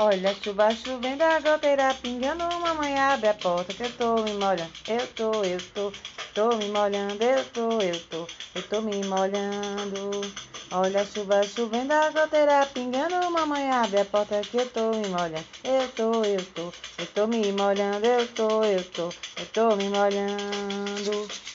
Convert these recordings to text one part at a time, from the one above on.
Olha chuva chovendo, a goteira pingando, mamãe abre a porta que eu tô me molhando. Eu tô, eu tô, tô me molhando, eu tô, eu tô, eu tô me molhando. Olha chuva chovendo, a goteira pingando, mamãe abre a porta que eu tô me molhando. Eu tô, eu tô, eu tô me molhando, eu tô, eu tô, eu tô me molhando.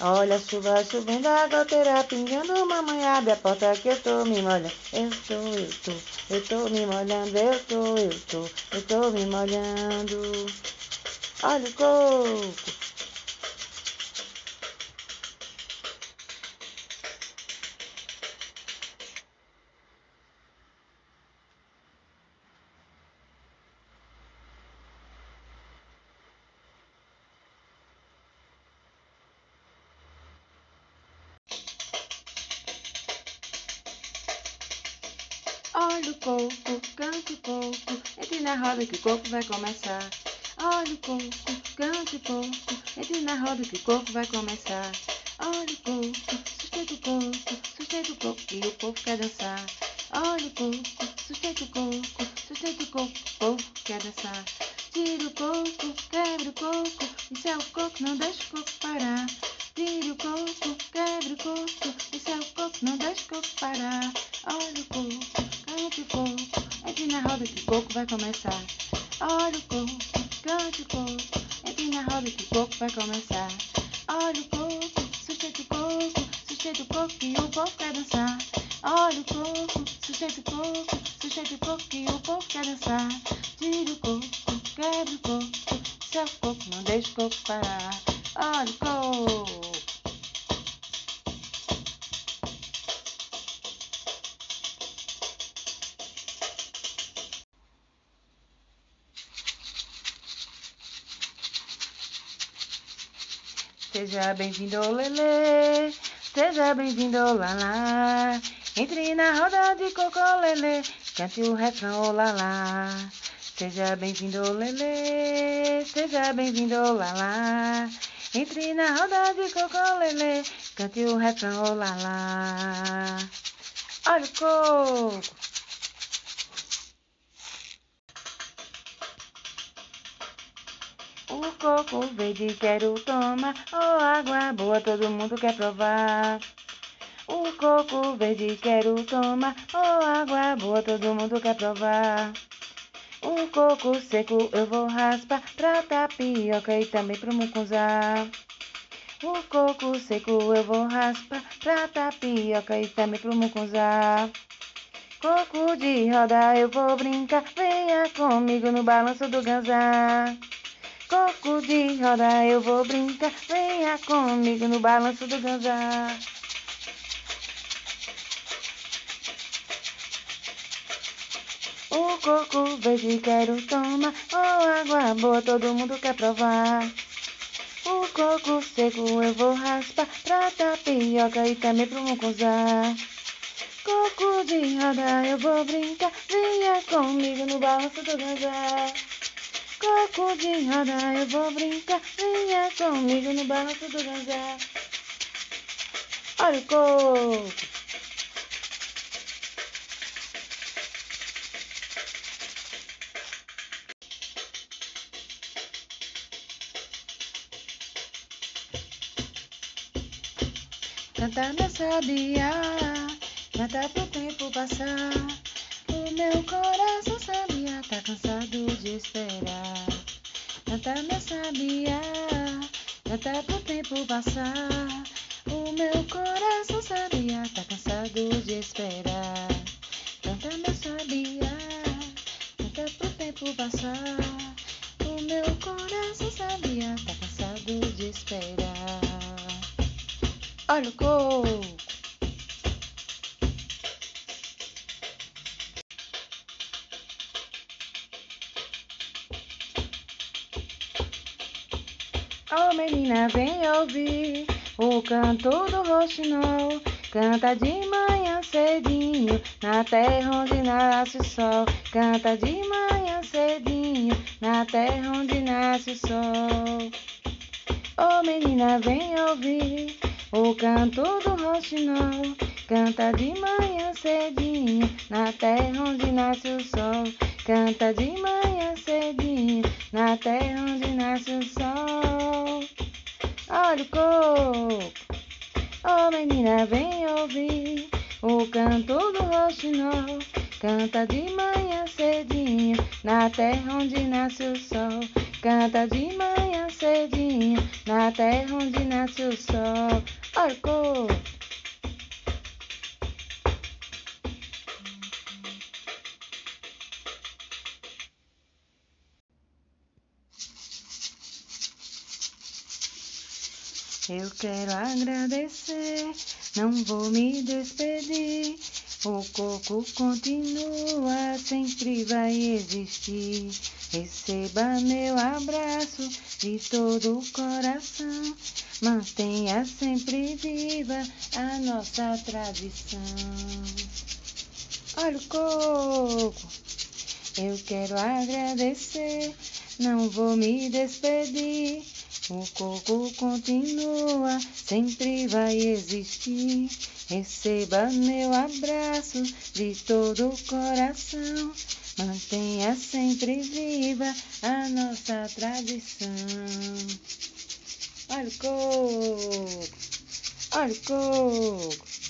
Olha a chuva chovendo, a goteira pingando, mamãe abre a porta que eu tô me molhando. Eu tô, eu tô, eu tô me molhando, eu tô, eu tô, eu tô me molhando. Olha o coco. Olha o coco, cante o coco, entre na roda que o coco vai começar. Olha o coco, cante o coco, entre na roda que o coco vai começar. Olha o coco, sustenta o coco, sustenta o coco e o povo quer dançar. Olha o coco, sustenta o coco, sustenta o coco, o povo quer dançar. Tira o coco, quebra o coco, isso é o coco, não deixa o coco parar. Tira o coco, quebra o coco, isso é o coco, não deixa o coco parar. Olha o coco, cante o coco, entre na roda que o coco vai começar. Olha o coco, cante o coco, entre na roda que o coco vai começar. Olha o coco, sustenta o coco, o coco e o povo quer dançar. Olha o coco, sustenta o coco, o coco e o povo quer dançar. Tira o coco, quebra o coco, seu coco, não deixa o coco parar. Olha o coco. Seja bem-vindo, lelê. Seja bem-vindo, lalá. Entre na roda de cocô, lelê. Cante o refrão, lalá. Seja bem-vindo, lelê. Seja bem-vindo, lalá. Entre na roda de cocô, lelê. Cante o refrão, lalá. Olha o coco. O coco verde quero tomar, oh água boa todo mundo quer provar. O coco verde quero tomar, oh água boa todo mundo quer provar. O coco seco eu vou raspar pra tapioca e também pro mucunzá. O coco seco eu vou raspar pra tapioca e também pro mucunzá. Coco de roda eu vou brincar, venha comigo no balanço do ganzá. Coco de roda eu vou brincar, venha comigo no balanço do ganzá. O coco verde quero tomar, oh água boa todo mundo quer provar. O coco seco eu vou raspar pra tapioca e também pro mucunzá. Coco de roda eu vou brincar, venha comigo no balanço do ganzá. Coco de roda eu vou brincar, venha comigo no balanço do ganzá. Olha o coco. Canta minha sabia, canta pro tempo passar. O meu coração Canta minha sabia, canta pro tempo passar. O meu coração sabia, tá cansado de esperar. Canta minha sabia, canta pro tempo passar. O meu coração sabia, tá cansado de esperar. Olha o coco. Menina, vem ouvir o canto do roxinol. Canta de manhã cedinho, na terra onde nasce o sol. Canta de manhã cedinho, na terra onde nasce o sol. Oh menina, vem ouvir o canto do roxinol. Canta de manhã cedinho, na terra onde nasce o sol. Canta de manhã cedinho, na terra onde nasce o sol. Olha o coco, oh menina, vem ouvir o canto do roxinol. Canta de manhã cedinho, na terra onde nasce o sol. Canta de manhã cedinho, na terra onde nasce o sol. Olha Eu quero agradecer, não vou me despedir. O coco continua, sempre vai existir. Receba meu abraço de todo o coração. Mantenha sempre viva a nossa tradição. Olha o coco, eu quero agradecer, não vou me despedir. O coco continua, sempre vai existir. Receba meu abraço de todo o coração. Mantenha sempre viva a nossa tradição. Olha o coco, olha o coco.